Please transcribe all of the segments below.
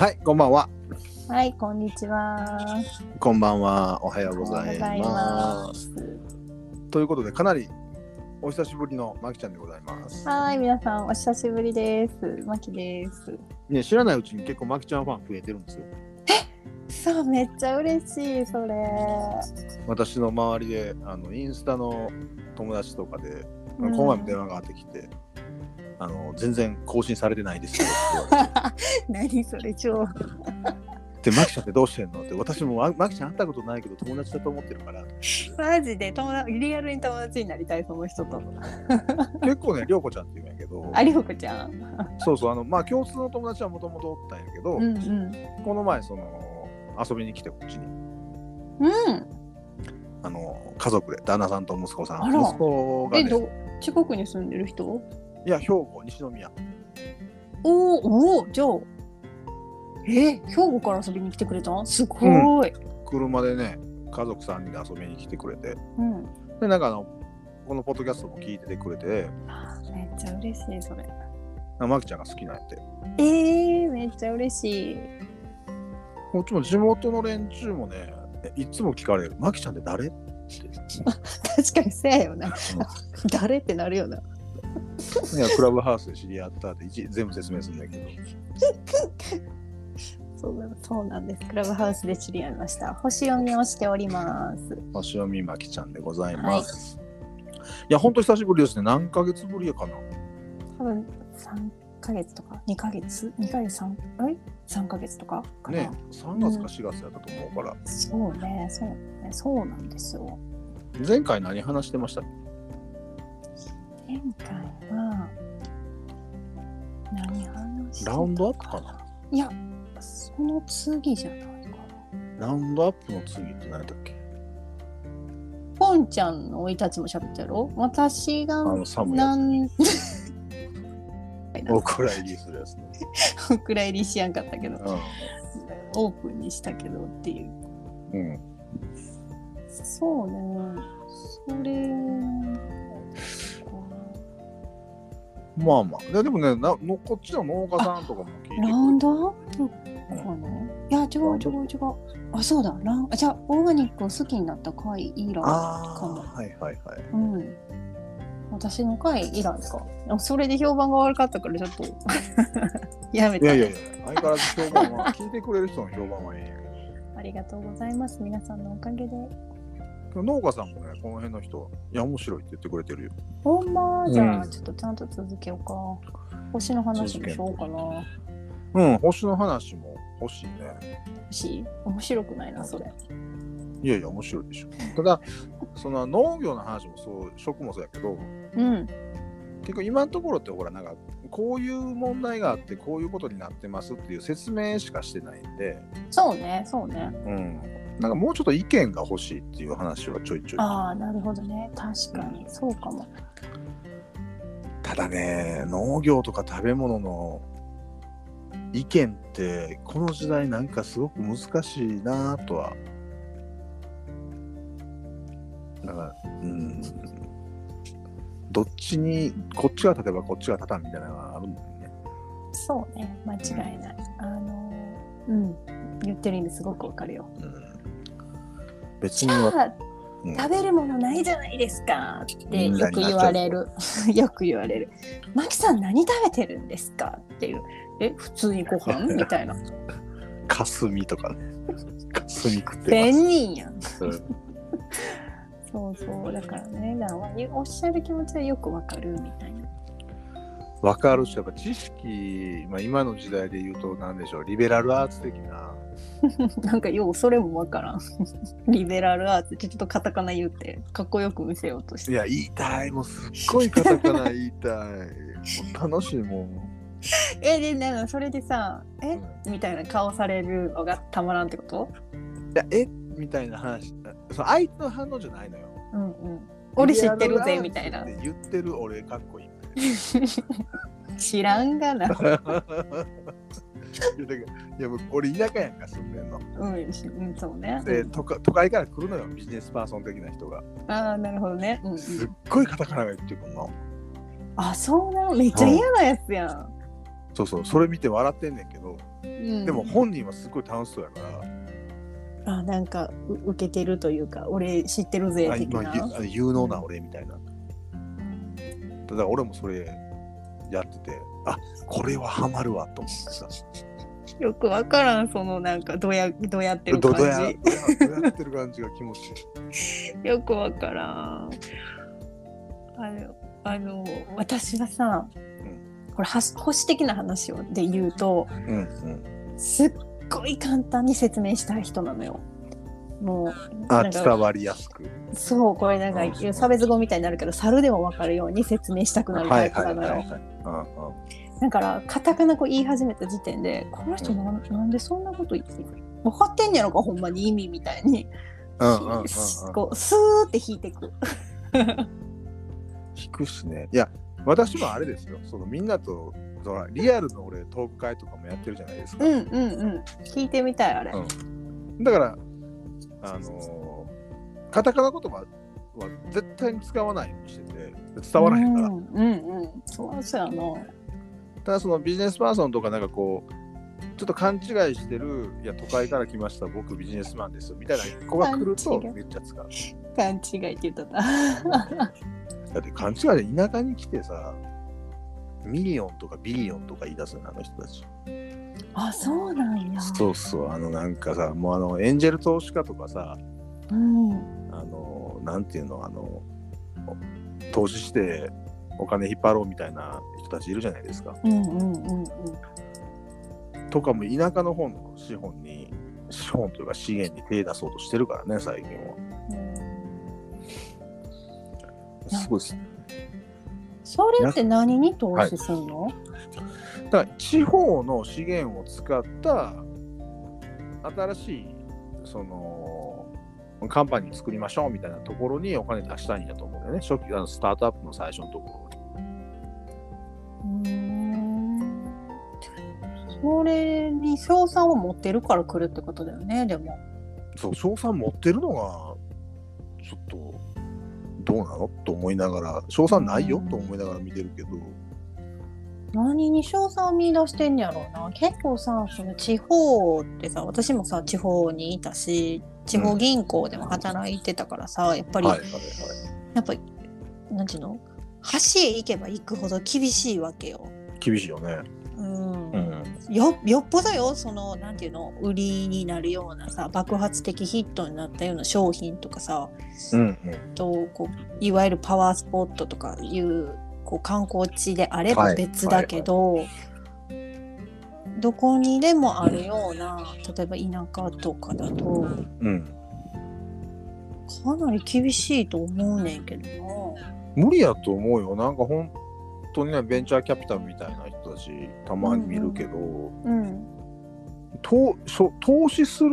はい、こんばんは。はい、こんにちは。こんばんは。おはようございおはようございま。ますということで、かなりお久しぶりのまきちゃんでございます。はい、皆さんお久しぶりです。まきです。ね、知らないうちに結構まきちゃんファン増えてるんですよ。そう、めっちゃ嬉しい、それ。私の周りで、あのインスタの友達とかで、うんこの前も電話があってきて、あの全然更新されてないですよ。何それ、超。で、まきちゃんってどうしてんのって、私もままきちゃん会ったことないけど友達だと思ってるから。マジで友達、リアルに友達になりたい、その人と。結構ね、りょうこちゃんって言うんやけど、ありほこちゃん。そうそう、あの、まあ共通の友達はもともとおったんやけど、うんうん。この前その遊びに来てこっちにうん。あの家族で旦那さんと息子さん息子が、え、ね、ど、近くに住んでる人？いや兵庫西宮おーおー、じゃあ。え、兵庫から遊びに来てくれた？んすごい。車でね家族3人で遊びに来てくれてうん。でなんかあのこのポッドキャストも聞いててくれてあめっちゃ嬉しい、それ。まきちゃんが好きなんやってえー、めっちゃ嬉しい。こっちも地元の連中もねいつも聞かれる「まきちゃんって誰?」って、確かにせやよな。誰ってなるよな。いやクラブハウスで知り合ったって一全部説明するんだけど。そうなそうなんです。クラブハウスで知り合いました。星読みをしております。星読みまきちゃんでございます、い、やほんと久しぶりですね。何ヶ月ぶりかな。多分3ヶ月とか。2ヶ月 ?2 ヶ月 3, え？3ヶ月とかかな、ね3月か4月やったと思うから、そうね、そうね、そうなんですよ。前回何話してました前回は何話してたラウンドアップかな？いや、その次じゃないかな。ラウンドアップの次って何だっけ？ポンちゃんの生い立ちも喋ったやろ？私があの寒いやつなんお蔵入りするやつね。お蔵入りしやんかったけど。うオープンにしたけどっていう。ん。うん。そうね。それまあまあ。ででもねなの、こっちの農家さんとかも聞いてくれラウンド？アップかないや違う違う違う。あそうだ。ラウンあじゃあオーガニックを好きになった回以来あかも。あ、はいはいはい。うん。私の回以来か？それで評判が悪かったからちょっと。やめたいやいやいや、相変わらず評判は、聞いてくれる人の評判はいいんや ありがとうございます。皆さんのおかげで農家さんもね、この辺の人は、いや、面白いって言ってくれてるよ。ほんま？じゃあ、うんちょっとちゃんと続けようか。星の話もしようかな。うん、星の話も欲しいね。星面白くないな、それ。いやいや、面白いでしょ。ただ、その農業の話もそう、食もそうやけど、うん。結構今のところってほらなんかこういう問題があってこういうことになってますっていう説明しかしてないんで、そうね、そうね。うん、なんかもうちょっと意見が欲しいっていう話はちょいちょいああ、なるほどね。確かに、そうかも。ただね農業とか食べ物の意見ってこの時代なんかすごく難しいなとはだからうんどっちにこっちが立てばこっちが立たんみたいなのがあるんだよねそうね、間違いない。あのー、うん。言ってる意味すごくわかるよ。うん別じにはゃあ、うん食べるものないじゃないですかってうんよく言われる。よく言われる。マキさん何食べてるんですかっていう。え、普通にご飯？みたいな。かすみとかね。かすみ食って便ます。人やん。うん そうそう。だからね、だからおっしゃる気持ちはよくわかるみたいな。わかるし、やっぱ知識、まあ、今の時代で言うと、なんでしょう、リベラルアーツ的な、なんかようそれもわからん。リベラルアーツちょっとカタカナ言うてかっこよく見せようとして。いや、言いたい、もうすっごいカタカナ言いたい。もう楽しいもん。え、で、なんかそれでさ、え、うんみたいな顔されるのがたまらんってこと？いや、え？みたいな話、その相手の反応じゃないのよ。うんうん。俺知ってるぜみたいな言ってる俺かっこいいみ知らんがな。たいや俺田舎やんか住んでんの。うん、そうね。で都会都会から来るのよビジネスパーソン的な人が。ああ、なるほどね。うんうん、すっごいカタカナが言ってくるの。あ、そうなの？めっちゃ嫌なやつやん。そうそう、それ見て笑ってんねんけど、ううんでも本人はすごい楽しそうやからあなんかう受けてるというか俺知ってるぜあ的な今ゆあ有能な俺みたいなだから俺もそれやっててあこれはハマるわと思ってさ。よくわからんそのなんかどやどやってる感じ。どやってる感じが気持ちいい。よくわからん。あのあの私はさ、これはし保守的な話をで言うとうんうん。すっごい簡単に説明したい人なのよもうあ伝わりやすく。そうこれなんかうん差別語みたいになるけど猿でも分かるように説明したくなるタイプなのよ、だからカタカナ語言い始めた時点でこの人なんなんでそんなこと言ってる分かってんやろかほんまに意味みたいに、うんうんうんうん。こうスーって引いてく。聞くしね。いや私もあれですよ。そのみんなとそのリアルの俺トーク会とかもやってるじゃないですか、うんうんうん。聞いてみたいあれ、うん。だからあのーカタカナ言葉は絶対に使わないようにしてて伝わらへんから、うんうんうんそうそうやなただそのビジネスパーソンとかなんかこうちょっと勘違いしてるいや都会から来ました僕ビジネスマンですみたいな子が来るとめっちゃ使う。勘違いって言った。な だって勘違いで田舎に来てさミリオンとかビリオンとか言い出すのあの人たちあそうなんや。そうそうあのなんかさもうあのエンジェル投資家とかさうん。あのなんていうのあの投資してお金引っ張ろうみたいな人たちいるじゃないですか。うんうんうんうん。とかも田舎の方の資本に資本というか資源に手出そうとしてるからね最近は。すごいです。それって何に投資すんの、だから地方の資源を使った新しいそのカンパニー作りましょうみたいなところにお金出したいんだと思うんだよね。初期あのスタートアップの最初のところに。うーん。それに賞賛を持ってるから来るってことだよねでも。そう賞賛持ってるのがちょっとどうなの？と思いながら。賞賛ないよ？と思いながら見てるけど何に賞賛を見出してんやろうな。結構さその地方ってさ私もさ地方にいたし地方銀行でも働いてたからさ、やっぱり、はいはいはい。やっぱりなんていうの？橋へ行けば行くほど厳しいわけよ。厳しいよね。うん。うん。よよっぽどよそのなんていうの？売りになるようなさ爆発的ヒットになったような商品とかさうんうん。とこういわゆるパワースポットとかいうこう観光地であればはい。別だけど、どこにでもあるような例えば田舎とかだとうん。かなり厳しいと思うねんけど無理やと思うよ。なんか本当にねベンチャーキャピタルみたいな人たちたまに見るけど、な。うん。投そ投資する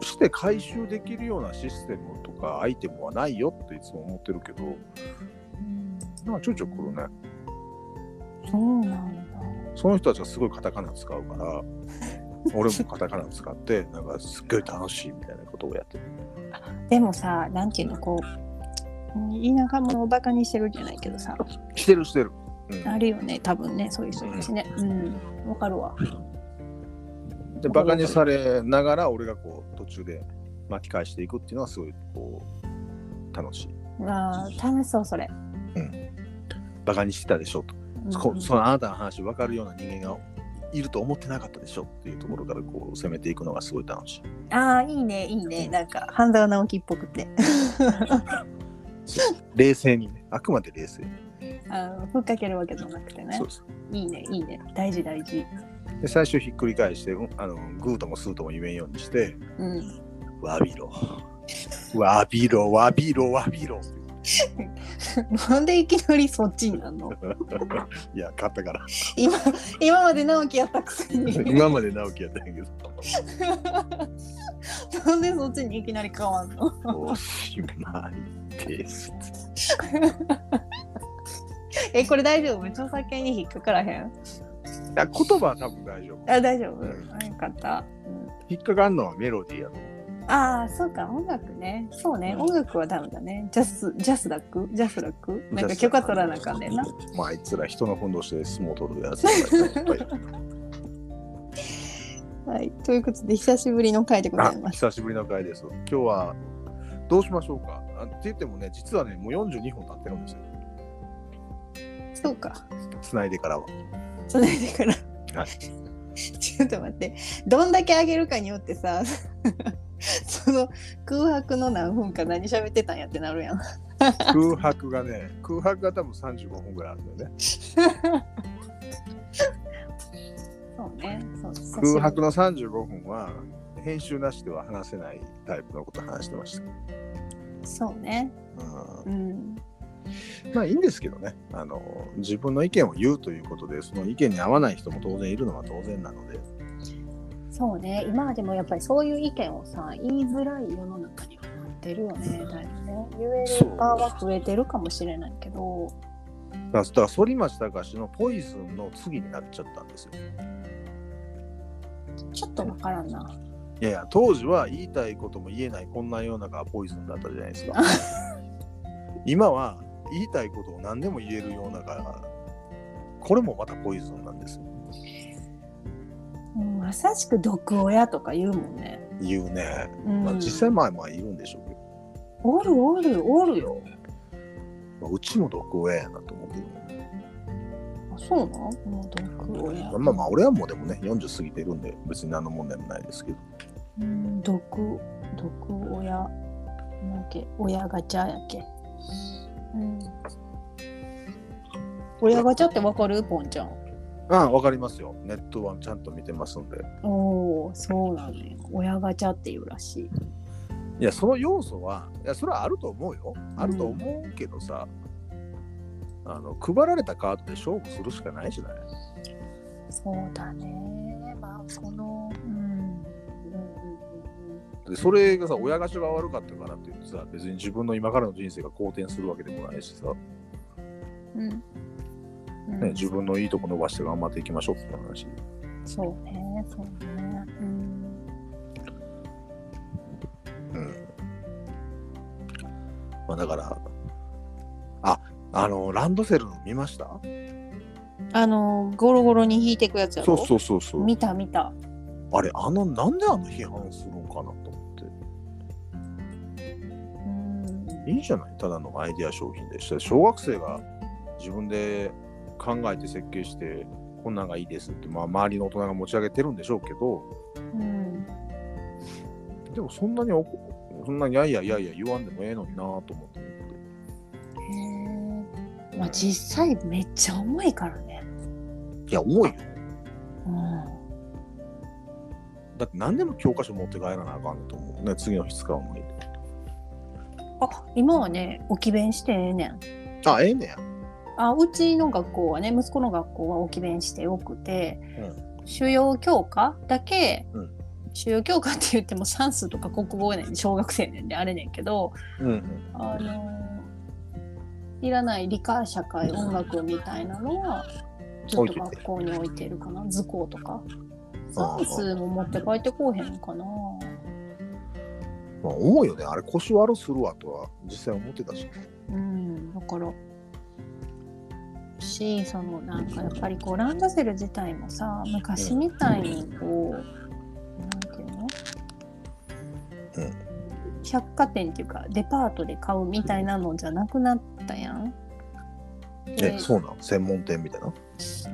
して回収できるようなシステムとかアイテムはないよっていつも思ってるけどなんかちょいちょい来るね。そうなんだ。その人たちがすごいカタカナ使うから 俺もカタカナ使ってなんかすっごい楽しいみたいなことをやってる。でもさなんていうのこう田舎者をバカにしてるじゃないけどさ。してるしてる、うん。あるよね多分ねそういう人たちね。うん。わかるわ。でバカにされながら俺がこう途中で巻き返していくっていうのはすごいこう楽しい。あー楽しそうそれ、バカにしてたでしょと、うんこそのあなたの話分かるような人間がいると思ってなかったでしょっていうところからこう攻めていくのがすごい楽しい。ああいいねいいね。なんか半沢直樹っぽくて。冷静にね。あくまで冷静に、あのふっかけるわけじゃなくてね。そうです。いいねいいね。大事大事。で最初ひっくり返してうんあのグーともスーとも言えんようにしてうん。わびろ。わびろわびろわびろ なんでいきなりそっちになるの？いや勝ったから。今今まで直樹やったくせに。今まで直樹やったんやけど。なんでそっちにいきなり変わんの？おしまいです。えこれ大丈夫？著作権に引っかからへん？いや言葉は多分大丈夫。あ大丈夫、うん。あよかった、引っかかんのはメロディーやと思う。うん、ああそうか音楽ねそうね、うん音楽はダメだねジャスジャスダック？ジャスラック？なんか許可取らなあかんねんなまああいつら人のふんどしで相撲取るやつっ はい、ということで久しぶりの回でござあいます。久しぶりの回です。今日はどうしましょうか？あって言ってもね、実はね、もう42分経ってるんですよ。そうか。つないでからは。それでから。はい ちょっと待って。どんだけ上げるかによってさ、その空白の何分か何喋ってたんやってなるやん。空白がね、空白が多分35分ぐらいあるんだよね。そうね。そう空白の35分は、編集なしでは話せないタイプのことを話してました。そうね。うんうん。まあいいんですけどねあの、自分の意見を言うということで、その意見に合わない人も当然いるのは当然なので、そうね。今はでもやっぱりそういう意見をさ、言いづらい世の中にはなってるよね。だいぶね。言える場は増えてるかもしれないけど。だから反町隆史のポイズンの次になっちゃったんですよ。ちょっとわからんな。いやいや、当時は言いたいことも言えないこんな世の中はポイズンだったじゃないですか。今は言いたいことを何でも言える世の中が、これもまたポイズンなんですよ。うんまさしく毒親とか言うもんね。言うね。うんまあ、実際まあまあ言うんでしょうけど、おるおるおるよ。まあ、うちも毒親やなと思ってる。あそうなんもう毒親。まあまあ俺はもうでもね、40過ぎてるんで別に何の問題もないですけど。うん、毒、毒親。なけ、親ガチャやっけ？うん。親ガチャってわかる？ポンちゃん。ああ、わかりますよ。ネットはちゃんと見てますんで。おお、そうなのよ。親ガチャっていうらしい。いや、その要素は、いや、それはあると思うよ。あると思うけどさ、あの、配られたカードで勝負するしかないじゃない。そうだね。まあ、その、うん。うんうんうんで、それがさ、親がしが悪かったからって言ってさ、別に自分の今からの人生が好転するわけでもないしさ、うん。うんね、自分のいいとこ伸ばして頑張っていきましょうって話。そうね、そうね。うん。うん。まあ、だから、あ、あの、ランドセル見ました？あの、ゴロゴロに引いていくやつやろ？そうそうそうそう。見た見た。あれ、あの、なんであの批判するんかなと思って。うん。いいじゃない？ただのアイデア商品でした。小学生が自分で考えて設計して、こんなんがいいですって、まあ、周りの大人が持ち上げてるんでしょうけど、うん。でもそんなにそんなにいやいやいやいや言わんでもええのになと思ってへえ。まあ実際めっちゃ重いからね。いや、重いよ。うん。だって何でも教科書持って帰らなあかんのと思うね。次の日使うのに。あ、今はね、置き弁してええねん。あ、ええねや。あ、うちの学校はね、息子の学校は置き弁してよくて、主要教科だけ、うん。主要教科って言っても算数とか国語やねん。小学生ねんであれねんけど、うんうん。あのいらない理科社会音楽みたいなのはずっと学校に置いてるかな。図工とか。算数も持って帰ってこうへんかな。まあ、思うよね。あれ腰悪するわとは実際思ってたし。うん。だからしそのなんかやっぱりこうランドセル自体もさ昔みたいにこう、なんていうの、うん百貨店っていうかデパートで買うみたいなのじゃなくなったやん。え、でそうなん専門店みたいな？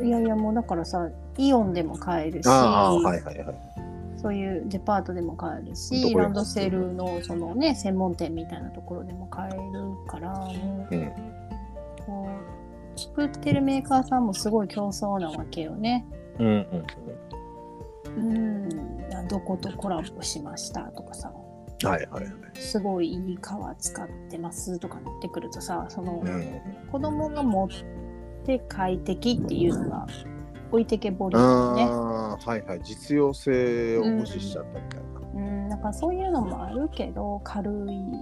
いやいやもうだからさイオンでも買えるし、はいはいはい。そういうデパートでも買えるどしランドセルのそのね専門店みたいなところでも買えるからもううん。こう作ってるメーカーさんもすごい競争なわけよね。うんうんうんどことコラボしましたとかさうん。はいはいはい。すごいいい革使ってますとかなってくるとさそのうん。子供が持って快適っていうのが置いてけぼりよね。ああ、はいはい。実用性を無視しちゃったみたいな。うん、なんかそういうのもあるけど軽い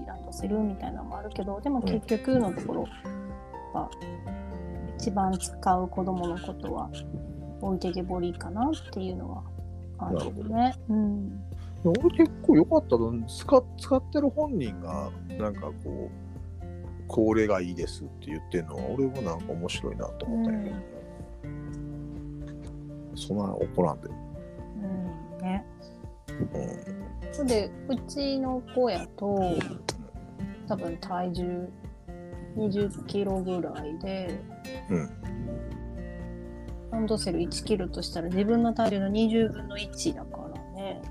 ランドセルみたいなのもあるけどでも結局のところ、やっぱ一番使う子供のことは置いてけぼりかなっていうのはあるよね。うん。俺結構良かったの使使ってる本人がなんかこうこれがいいですって言ってるのは俺もなんか面白いなと思ったけど、そんな怒らんで。うん。ね。うん。でうちの子やと多分体重20キロぐらいで、うんランドセル1キロとしたら自分の体重の20分の1だからね。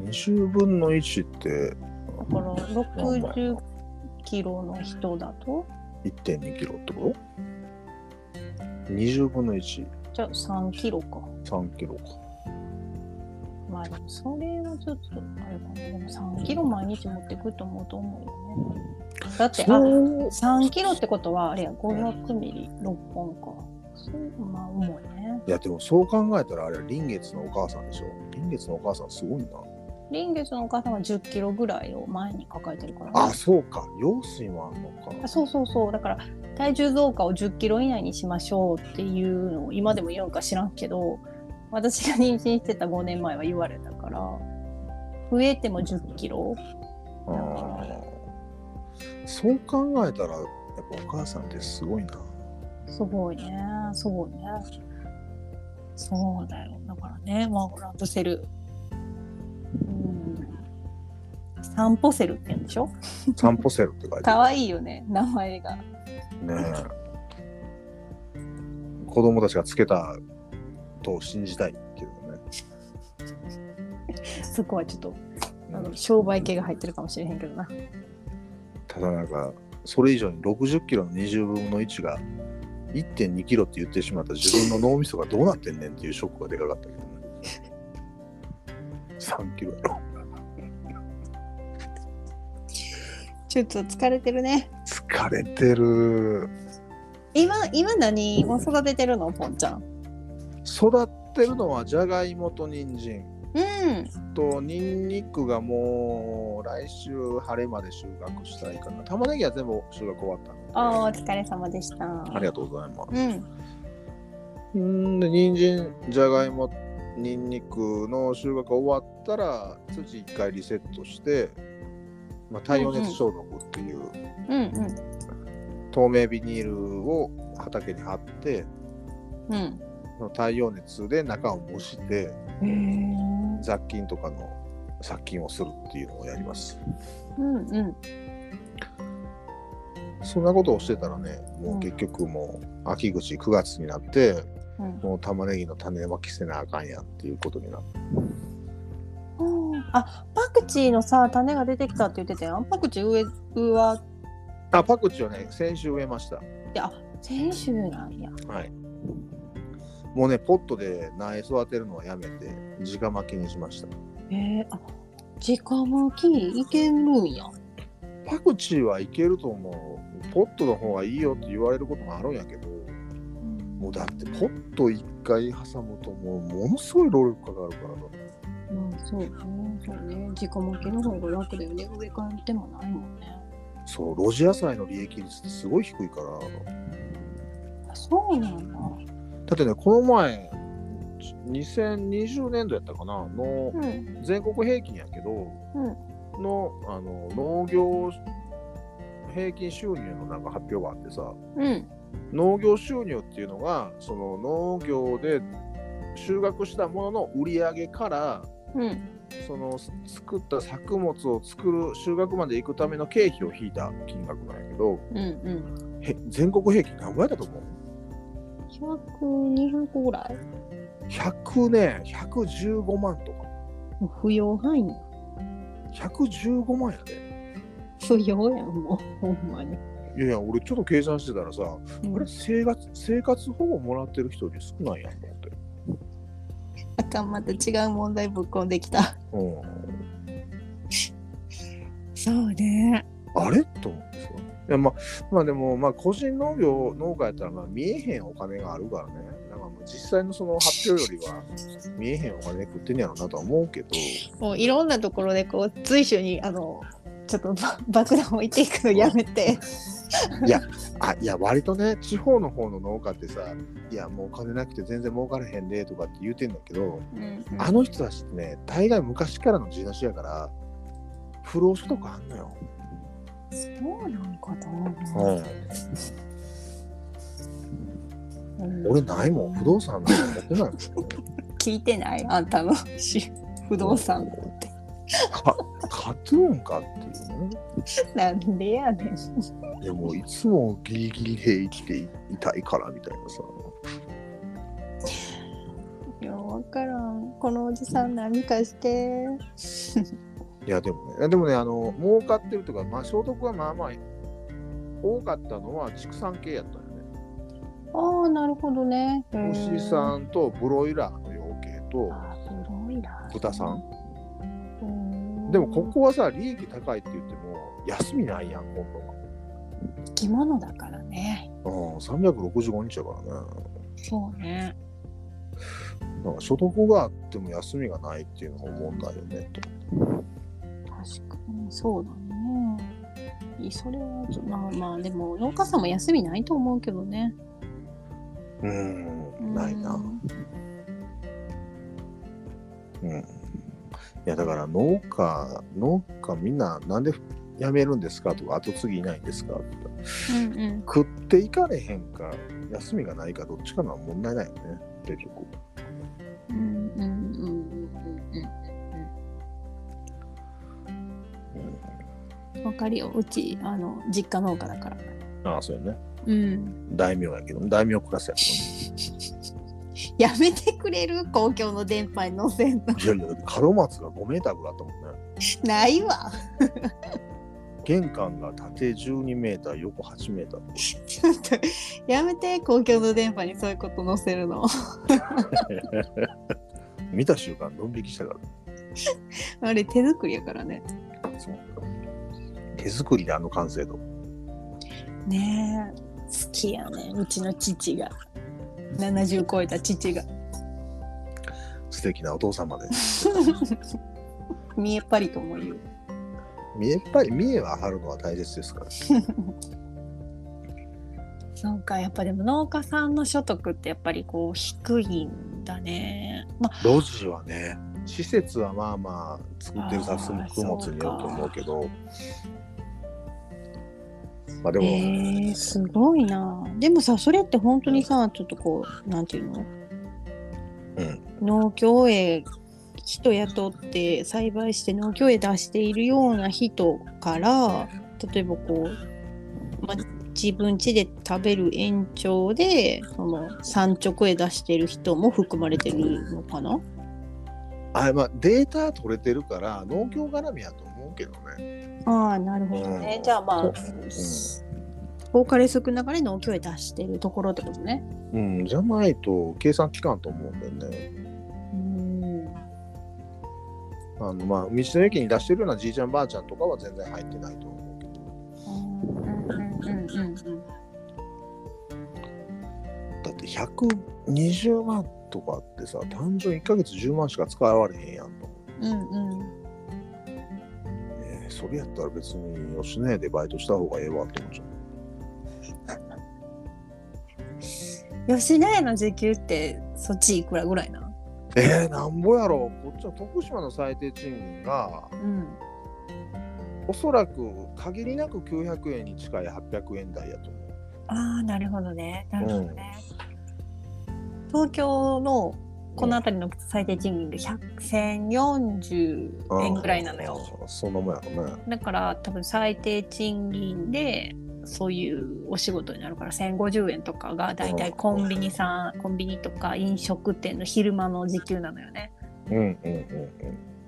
20分の1ってだから60キロの人だと？1.2キロってこと ?20 分の1、じゃあ3キロか。3キロか。まあでもそれはちょっとあれかな。でも3キロ毎日持ってくと思うと思うよね。だって、あ、そう3キロってことはあれや、500ミリ6本か。そう、まあ重いね。いやでもそう考えたらあれは臨月のお母さんでしょ臨月のお母さんすごいな。臨月のお母さんは10キロぐらいを前に抱えてるからね。あ、そうか。羊水もあんのか。あそうそうそう。だから体重増加を10キロ以内にしましょうっていうのを今でも言うんか知らんけど、私が妊娠してた5年前は言われたから、増えても10キロ。そう考えたらやっぱお母さんってすごいな。すごいね。そうね。そうだよ。だからね、まあ、ランドセル。うん。散歩セルって言うんでしょ？散歩セルって書いてかあわいいよね、名前が。るね。子供たちがつけたと信じたいけどね。そこはちょっと、あうんの商売系が入ってるかもしれへんけどな。ただなんかそれ以上に60キロの20分の1が1.2キロって言ってしまった自分の脳みそがどうなってんねんっていうショックがでかかったけどね。3キロやろ。ちょっと疲れてるね。疲れてる。今、今何を育ててるの、ポンちゃん。育ってるのはじゃがいもと人参うん。とニンニクがもう来週晴れまで収穫したいかな。玉ねぎは全部収穫終わったのでああ、お疲れ様でした。ありがとうございます。うん。んで人参じゃがいもニンニクの収穫が終わったら土一回リセットして、まあ、太陽熱消毒っていううんうん。透明ビニールを畑に貼ってうん。その太陽熱で中を蒸して。雑菌とかの殺菌をするっていうのをやります。うんうん。そんなことをしてたらねもう結局もう秋口9月になってうんもう玉ねぎの種まきせなあかんやんっていうことになってあ、パクチーのさ、種が出てきたって言ってたやん。パクチー上、上は、あパクチーはね先週植えました。いや、先週なんや。はい。もうね、ポットで苗育てるのはやめて、直巻きにしました。えー、あ、直巻きいけるんや。パクチーはいけると思う。ポットの方がいいよって言われることもあるんやけど、もうだってポット一回挟むともうものすごい労力かかるからさ。まあ、そうね。そうね。直巻きの方が楽だよね。上から手もないもんね。そう、露地野菜の利益率ってすごい低いから。あそうなんだ。だってね、この前、2020年度やったかなのうん。全国平均やけど、うん。のあの農業平均収入のなんか発表があってさ、うん。農業収入っていうのがその農業で収穫したものの売り上げからうん。その作った作物を作る収穫まで行くための経費を引いた金額なんやけどうん。うん。へ全国平均何倍だと思う？100、200ぐらい ?100 ね115万とか不要範囲や。115万やで不要やん、もう。ほんまに。いやいや俺ちょっと計算してたらさ、うんあれ生活生活保護もらってる人より少ないやんと思ってあかん、また違う問題ぶっこんできた。うんそうね。あれ？と思ってさ。いやまあ、まあでも、まあ個人農業、農家やったらまあ見えへんお金があるからね。なんかもう実際のその発表よりは見えへんお金で食ってんやろうなとは思うけど、もういろんなところでこう随所にあのちょっとば 爆弾置いていくのやめて。あ、いや割とね、地方の方の農家ってさ、いやもうお金なくて全然儲かれへんでとかって言うてんだけど、あの人たちってね、大概昔からの地主やから、不労所得あんのよ。そうなんかうん。俺ないもん、不動産なんか持ってない。聞いてない？あんたのし不動産って。か勝つんかっていうね。なんでやねん。でもいつもギリギリで生きていたいからみたいなさ。いや、わからん。このおじさん何かして。いやでもね、でもね、あの、儲かってるとか、まあ所得はまあまあ多かったのは畜産系やったよね。ああ、なるほどね。牛さんとブロイラーの養鶏と。豚さん。でもここはさ、利益高いって言っても、休みないやん、今度は。生き物だからね。うん、365日やからね。そうね。なんか所得があっても休みがないっていうのも問題よねと。確かにそうだね。それはまあまあでも農家さんも休みないと思うけどね。うーん、ないな。うん。いやだから農家、農家みんななんで辞めるんですかとか、後継ぎいないんですかって言ったらうんうん。食っていかれへんか、休みがないか、どっちかのは問題ないよね、結局。うんうんうんわかるよ。うちあの実家農家だから。ああ、そうやね。うん。大名やけど、大名クラスやけやめてくれる公共の電波に乗せんの。どね。いやいや、門松が5メーターぐらいあったもんね。ないわ。玄関が縦12メーター、横8メーター。ちょっとやめて公共の電波にそういうこと載せるの。見た瞬間、ドン引きしたから。あれ手作りやからね。そう手作りであの完成度。ねえ。好きやね。うちの父が。70超えた父が。素敵なお父様で。見えっぱりとも言う。見えっぱり、見えは張るのは大切ですから。そうかやっぱでも農家さんの所得ってやっぱりこう低いんだね。まあ。路地はね、施設はまあまあ作ってる作物によると思うけど、まあでも、えー、すごいな。でもさそれって本当にさちょっとこうなんていうの？うん、農協へ人雇って栽培して農協へ出しているような人から例えばこう、まあ、自分家で食べる延長でその産直へ出している人も含まれてるのかな？あまあデータ取れてるから農業絡みやと思うけどね。ああなるほどね、うん。じゃあまあ、多かれ少なかれ農協へ出してるところってことね。うん、じゃないと計算機関と思うんだよね。うん。あのまあ道の駅に出してるようなじいちゃんばあちゃんとかは全然入ってないと思うけど。うんうんうんうん。だって120万とかってさ、単純1ヶ月10万しか使われへんやんと思う。うんうんそれやったら別に吉野家でバイトした方がええわって思っちゃう。吉野家の時給ってそっちいくらぐらいなえー、なんぼやろこっちは徳島の最低賃金がうん。おそらく限りなく900円に近い800円台やと思う。ああなるほどね。なるほどね、東京のこの辺りの最低賃金が100 1040円ぐらいなのよ。そんなもんやろね。だから多分最低賃金でそういうお仕事になるから1050円とかがだいたいコンビニさんコンビニとか飲食店の昼間の時給なのよねうんうんうん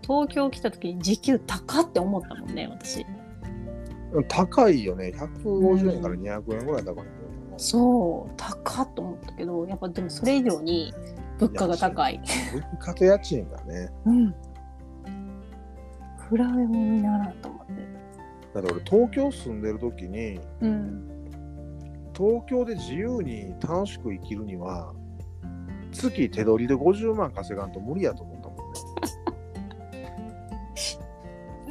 東京来た時に時給高って思ったもんね私うん。高いよね。150円から200円ぐらい高いよね。そう高っと思ったけどやっぱでもそれ以上に物価が高い。物価と家賃がね。うん。比べ物にならんと思って。だって俺東京住んでる時にうん。東京で自由に楽しく生きるには月手取りで50万稼がんと無理やと思ったもんね。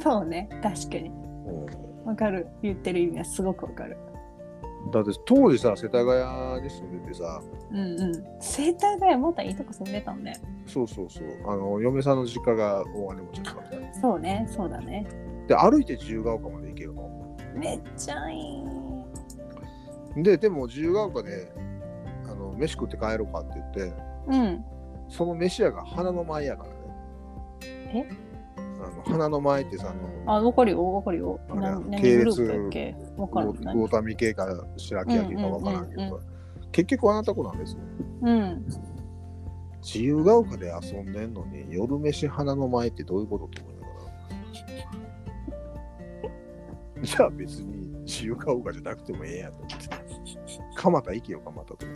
そうね。確かに。うん。わかる。言ってる意味はすごくわかるだって当時さ世田谷に住んでてさ。うんうん。世田谷またいいとこ住んでたんね。そうそうそう。あの嫁さんの実家が大金持ちだった。そうねそうだね。で歩いて自由が丘まで行けるのめっちゃいい。ででも自由が丘であの飯食って帰ろうかって言ってうん。その飯屋が花の前やからね。え？あの花の前ってさ、あのあ、わかるよ、わかるよ。あれな何系列魚魚民系か白木焼きかわからんけど、結局あなた子なんですよ。うん。自由が丘で遊んでんのに夜飯花の前ってどういうことと思いながら。じゃあ別に自由が丘じゃなくてもええやと思って。蒲田行けよ、蒲田と。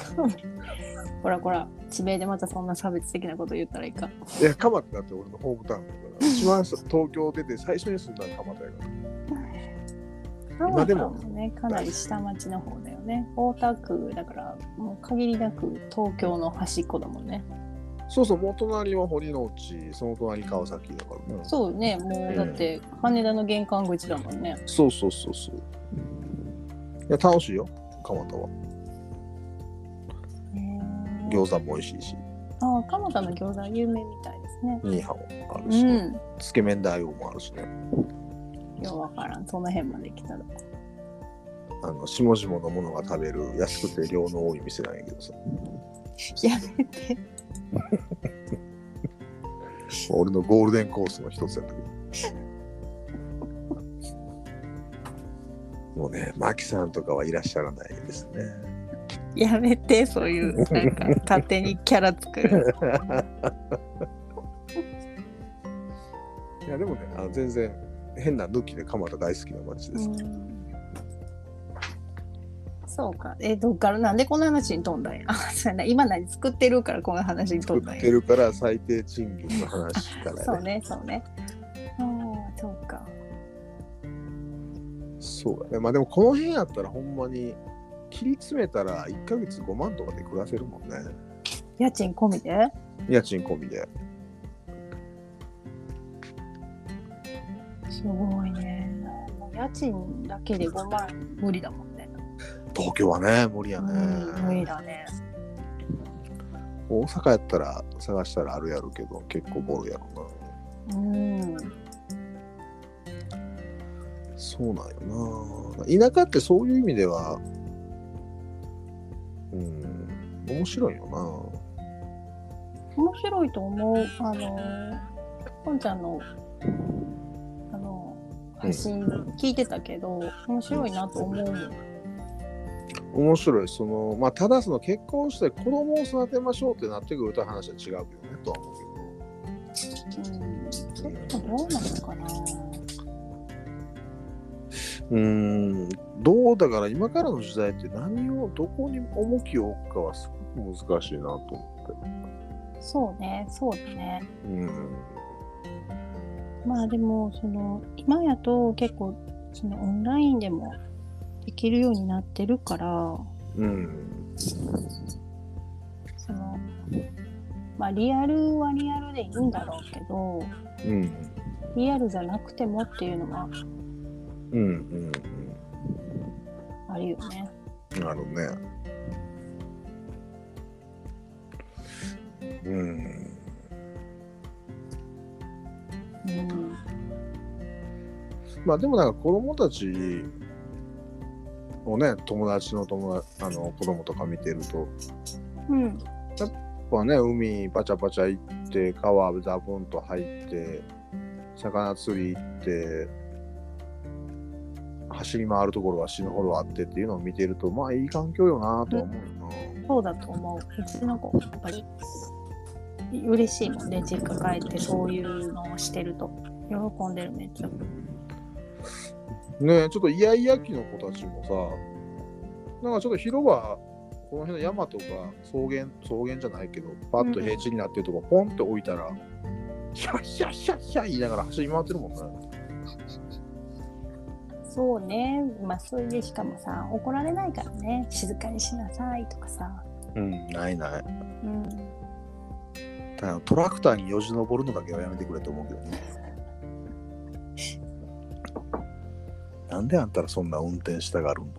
ほらほら、地名でまたそんな差別的なこと言ったらいいか。いや、蒲田だって俺のホームタウンだから。一番東京出て最初に住んだの蒲田やから。今でもね、かなり下町の方だよね。大田区だから、もう限りなく東京の端っこだもんね。そうそう、もう隣は堀之内、その隣川崎だからね。そうね、もうだって羽田の玄関口だもんね。そうそうそうそう。いや、楽しいよ、蒲田は。餃子も美味しいし、ああ、蒲田の餃子は有名みたいですね。ニーハオもあるうし。つけ麺大王もあるしね。ようわからん。その辺まで来たら。あの、下々のものが食べる安くて量の多い店なんやけどさ。やめて。俺のゴールデンコースの一つやったけど。もうね、マキさんとかはいらっしゃらないですね。やめて、そういう、なんか、勝手にキャラ作る。いや、でもね、あの全然変な抜きで蒲田大好きな街です。うんそうか。え、どっから、なんでこの話に飛んだんや？あ、そうやな。今何作ってるからこの話に飛作んだんや？って。るから最低賃金の話からね。そうね、そうね。ああ、そうか。そうだね。まあでもこの辺やったらほんまに切り詰めたら1ヶ月5万とかで暮らせるもんね。家賃込みで？家賃込みで。すごいね。家賃だけで5万無理だもんね。東京はね、無理やね。うん、無理だね。大阪やったら探したらあるやろうけど、結構ボロやろうん。な。そうなんよな。田舎ってそういう意味では、うん、面白いよ面白いと思う。あの、ポンちゃんの、配信聞いてたけど、面白いなと思う。面白い。その、まあ、ただその結婚して子供を育てましょうってなってくると話は違うけどね、とは思ううん。ちょっとどうなのかな。けど。うん、どうだから今からの時代って何を、どこに重きを置くかはすごく難しいなと思って。そうね、そうだね。うん。まあでも、その、今やと結構、そのオンラインでもできるようになってるから、うん。その、まあリアルはリアルでいいんだろうけど、うん。リアルじゃなくてもっていうのはうん。うん。あるよね。うん。なるね。うん。まあでもなんか子供たちをね、友達の友達、あの子供とか見てると、うん。やっぱね、海バチャバチャ行って、川ザブンと入って、魚釣り行って、走り回るところは死ぬほどあってっていうのを見てると、まあいい環境よなとは思うよそうだと思う。うちの子、やっぱり嬉しいもんね。実家帰ってそういうのをしてると。喜んでるめっちゃ。な。ねちょっとイヤイヤ期の子たちもさ、なんかちょっと広場、この辺の山とか草原、草原じゃないけど、パッと平地になってるとこ、ポンって置いたら、シャッシャッシャッシャッ言いながら走り回ってるもんね。そうね。まあそれでしかもさ、怒られないからね。静かにしなさいとかさ。うん、ないない。うん。ただトラクターによじ登るのだけはやめてくれと思うけどね。なんであんたらそんな運転したがるんこ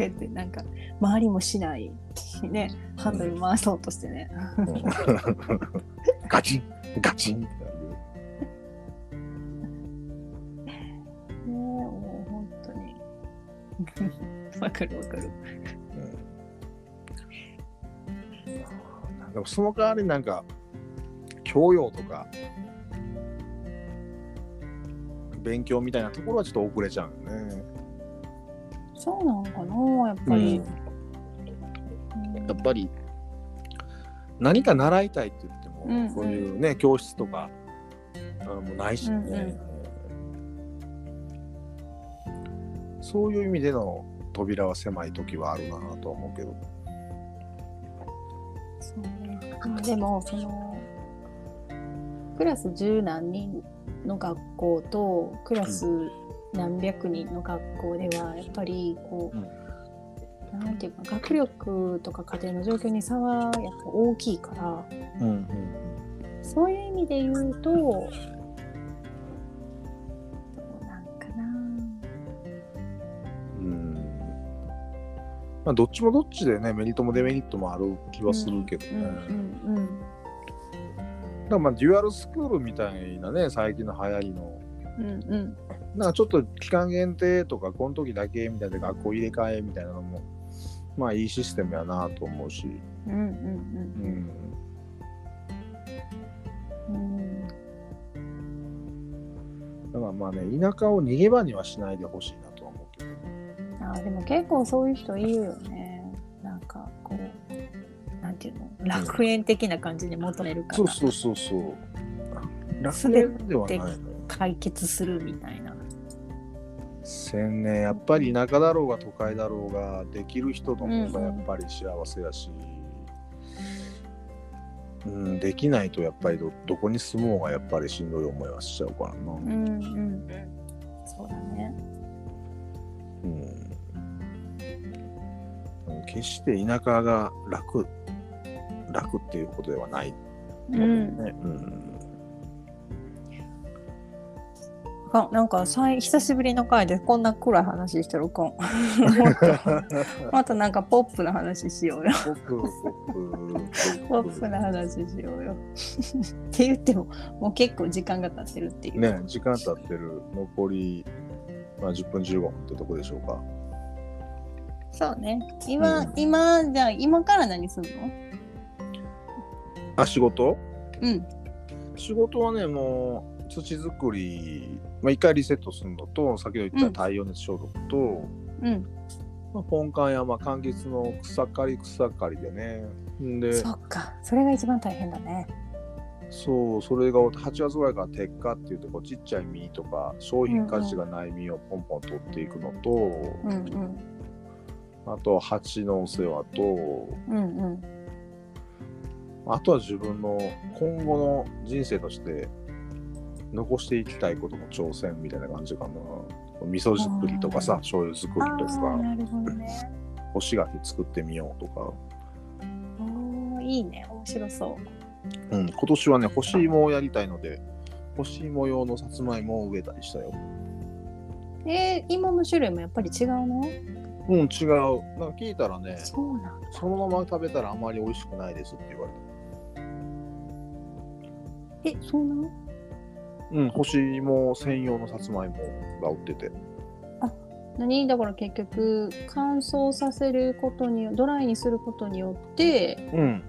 うやってなんか、周りもしないしね。ハンドル回そうとしてね。の ガチンガチンってなるねえ、もう本当に。わかるわかる。でもその代わりなんか教養とか勉強みたいなところはちょっと遅れちゃうよね。そうなのかなやっぱり。やっぱり何か習いたいって言っても、うんうんそういうね教室とかあうないしね、そういう意味での扉は狭い時はあるなとは思うけど。でもそのクラス十何人の学校とクラス何百人の学校ではやっぱりこう、なんていうか学力とか家庭の状況に差はやっぱ大きいからうんうん。そういう意味で言うとまあどっちもどっちでねメリットもデメリットもある気はするけどね。うんうんうんだからまあデュアルスクールみたいなね最近の流行りの。うんうん。なんかちょっと期間限定とかこの時だけみたいな学校入れ替えみたいなのもまあいいシステムやなと思うし、うんうんうん、うん。うん。だからまあね田舎を逃げ場にはしないでほしいあーでも結構そういう人いるよね。なんかこう、なんていうの、楽園的な感じに求めるから、そうそうそうそう。楽園ではない。解決するみたいな。千年やっぱり田舎だろうが都会だろうができる人の方がうんうん。やっぱり幸せやし、うんできないとやっぱりどどこに住もうがやっぱりしんどい思いはしちゃうからな、うんうんうん。そうだね。うん決して田舎が楽楽っていうことではないうん。ね、うんあなんかさい久しぶりの回でこんな暗い話してるかん。もっとまたなんかポップな話しようよ。ポップポップポップな話しようよ。って言ってももう結構時間が経ってるっていう。ね時間経ってる残り、まあ、10分15分ってとこでしょうかそうね。今、うん今じゃあ今から何すんの？あ仕事？うん。仕事はねもう土作り、まあ、一回リセットするのと先ほど言った太陽熱消毒と、うん。まあ、ポンカンやまあ柑橘の草刈り草刈りでねんでそっか。それが一番大変だね。そうそれが8月ぐらいから鉄火っていうとこうちっちゃい実とか商品価値がない実をポンポン取っていくのと、うんうん。あとは蜂のお世話とうんうん。あとは自分の今後の人生として残していきたいことの挑戦みたいな感じかな。味噌作りとかさ醤油作りとか。干し柿作ってみようとか。いいね。面白そうん、今年はね、干し芋をやりたいので、干し芋用のさつまいもを植えたりしたよ。う。えー、芋の種類もやっぱり違うの？うん、違う。なんか聞いたらね、そうなんだ。そのまま食べたらあまり美味しくないですって言われえ、そうなの？た。うん、干し芋専用のさつまいもが売ってて。何？だから結局乾燥させることによドライにすることによってうん、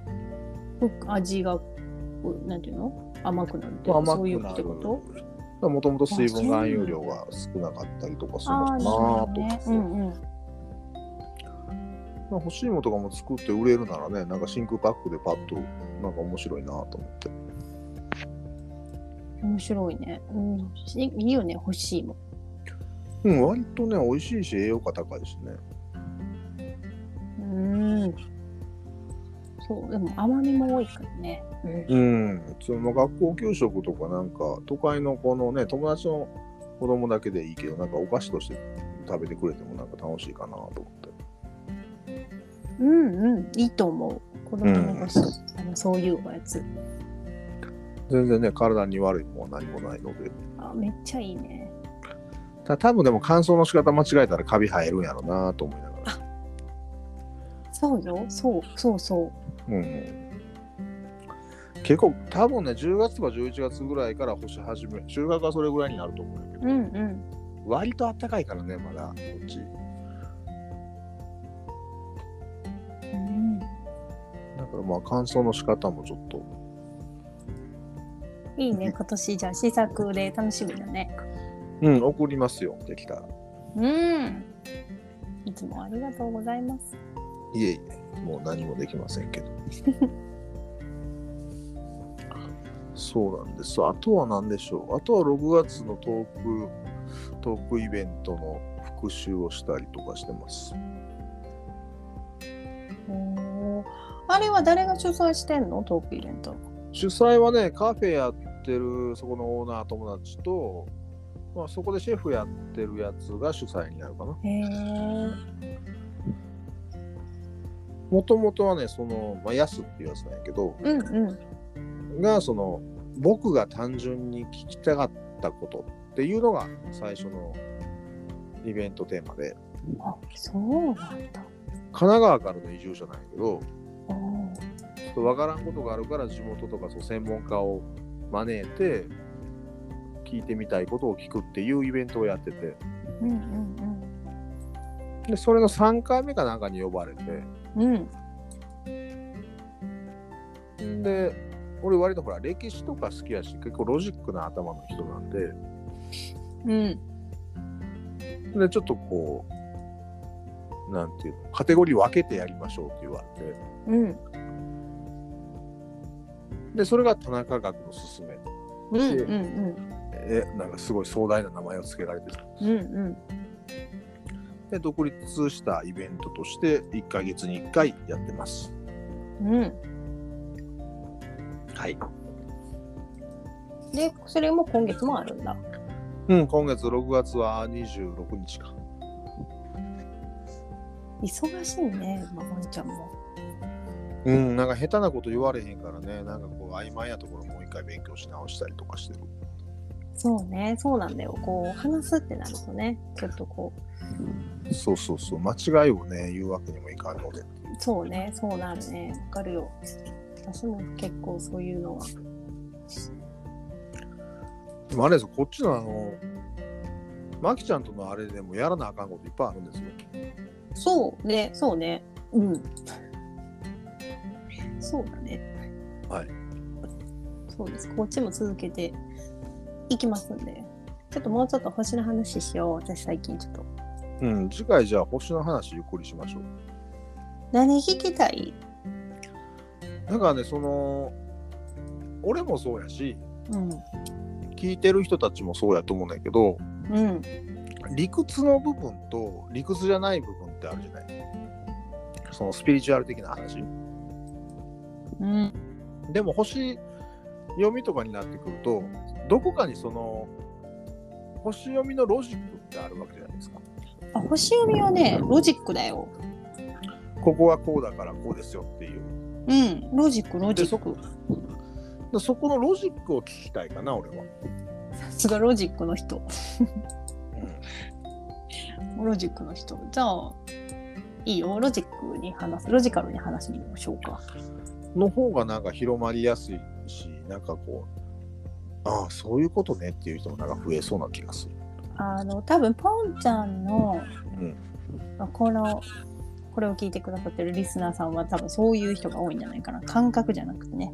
ふ味がうなんていうの？甘くなるっていうそういうくなる。ってこともともと水分含有量が少なかったりとかするのああかなーと思って。なるほどね。うんうん。まあ欲しいものとかも作って売れるならね、なんか真空パックでパッとなんか面白いなと思って。面白いね。うん。しいいよね、欲しいもん。うん、割とね、美味しいし栄養価高いしね。うーん。そう、でも甘みも多いからね。うん。うん、その学校給食とかなんか都会のこのね、友達の子供だけでいいけど、なんかお菓子として食べてくれてもなんか楽しいかなと思って。うんうん。いいと思う。子供の欲しい、あのそういうおやつ。全然ね、体に悪いものは何もないので。あ、めっちゃいいね。た多分でも乾燥の仕方間違えたらカビ生えるんやろうなと思いながら。そうよ。そう、そうそう。うん。結構多分ね、10月とか11月ぐらいから干し始め、収穫はそれぐらいになると思うんだけど、うんうん。割と暖かいからね、まだ、こっち。かから、まあ、感想の仕方もちょっと、いいね、今年じゃあ試作で楽しみだね。うん、送りますよ、できたら。うん。いつもありがとうございます。いえいえ、もう何もできませんけど。そうなんです。あとは何でしょう。あとは6月のトーク、トークイベントの復習をしたりとかしてます。おーあれは誰が主催してんの？トークイベント。主催はね、カフェやってるそこのオーナー友達と、まあ、そこでシェフやってるやつが主催になるかな。へえ。もともとはね、その、まあ、ヤスっていうやつなんやけど、うんうん。が、その、僕が単純に聞きたかったことっていうのが最初のイベントテーマで、あ、そうなんだ。神奈川からの移住者なんやけど、とわからんことがあるから地元とかそう専門家を招いて、聞いてみたいことを聞くっていうイベントをやってて、うんうんで、それの3回目かなんかに呼ばれて、うん。うん。んで、俺割とほら歴史とか好きやし、結構ロジックな頭の人なんで、うん。で、ちょっとこう、なんていうの、カテゴリー分けてやりましょうって言われて、うん。で、それが田中学の勧め。うんうんえ、なんかすごい壮大な名前を付けられてた。うん。うんで、独立したイベントとして1ヶ月に1回やってます。うん。うん。はい。で、それも今月もあるんだ。うん、今月6月は26日か。忙しいね、まほんちゃんも。うん、なんか下手なこと言われへんからね、なんかこう曖昧なところもう一回勉強し直したりとかしてる。そうね、そうなんだよ。こう、話すってなるとね、ちょっとこそうそうそう、間違いをね、言うわけにもいかんので。う、そうね、そうなるね。わかるよ。私も結構そういうのは。でもあれですよ、こっちのあの、マキちゃんとのあれでもやらなあかんこといっぱいあるんですよ。そうね、そうね。うん。そうだね。はい。そうです。こっちも続けていきますんで。ちょっともうちょっと星の話しよう。私最近ちょっと。うん、次回じゃあ星の話ゆっくりしましょう。何聞きたい？だからね、その、俺もそうやし、うん。聞いてる人たちもそうやと思うんだけど、うん。理屈の部分と理屈じゃない部分ってあるじゃない？そのスピリチュアル的な話。うん。でも星読みとかになってくると、どこかにその、星読みのロジックってあるわけじゃないですか。あ、星読みはね、ロジックだよ。ここはこうだからこうですよっていう。うん。ロジック、ロジック。でそこのロジックを聞きたいかな、俺は。さすがロジックの人。ロジックの人。じゃあ、いいよ。ロジックに話す。ロジカルに話してみましょうか。の方がなんか広まりやすいし、なんかこう、ああ、そういうことねっていう人もなんか増えそうな気がする。あの、多分ポンちゃんの、うんまあこの、これを聞いてくださってるリスナーさんは多分そういう人が多いんじゃないかな。感覚じゃなくてね。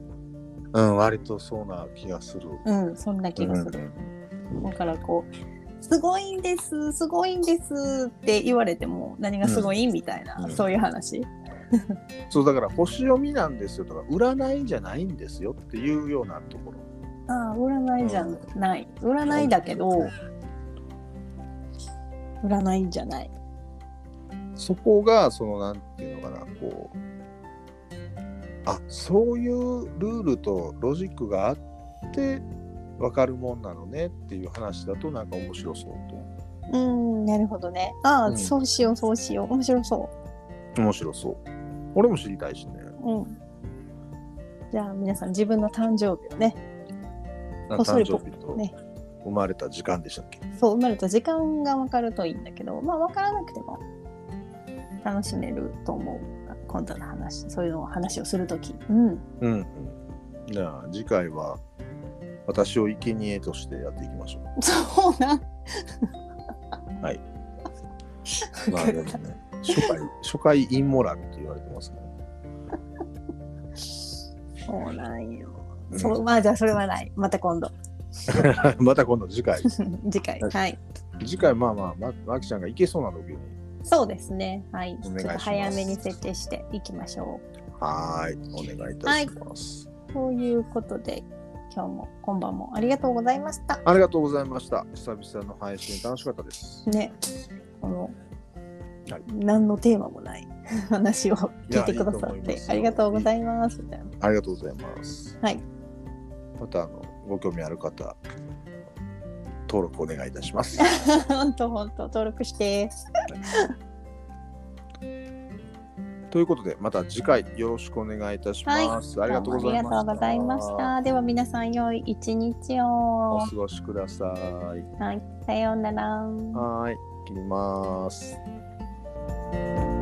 うん、割とそうな気がする。うん、そんな気がする。だからこう、すごいんです、すごいんですって言われても何がすごい、みたいな、うんそういう話。そうだから星読みなんですよとか占いじゃないんですよっていうようなところ。ああ、占いじゃない。占いだけど、占いじゃない。そこがそのなんていうのかなこうあそういうルールとロジックがあって分かるもんなのねっていう話だとなんか面白そうとうん、なるほどね。ああ、うんそうしよう、そうしよう。面白そ面白そう俺も知りたいしねう。うん。じゃあ皆さん自分の誕生日をね、なこっそり誕生日とね生まれた時間でしたっけ、そう、生まれた時間が分かるといいんだけど、まあ分からなくても楽しめると思う。今度の話、そういうのを話をするとき。うん。うんうんじゃあ次回は私を生贄としてやっていきましょ そうなん。う まあでもね初回 初回インモラルって言われてますから、そうなんよ。うんそうまあじゃあそれはない。また今度。また今度次回。次回。はい。次回、まあまあ、ままきちゃんがいけそうな時に。そうですね。はい。ちょっと早めに設定していきましょはーい。お願いいたします。う。ということで、今日も今晩もありがとうございました。ありがとうございました。久々の配信楽しかったです。ね。この、はい何のテーマもない 話を聞いてくださってありがとうございます。みたいなありがとうございます。はい。また、あの、ご興味ある方、登録お願いいたします。本当本当登録して。ということで、また次回よろしくお願いいたします。ありがとうございありがとうございました。では皆さん良い一日を。お過ごしください。はい。さようなら。はーい。切ります。thank you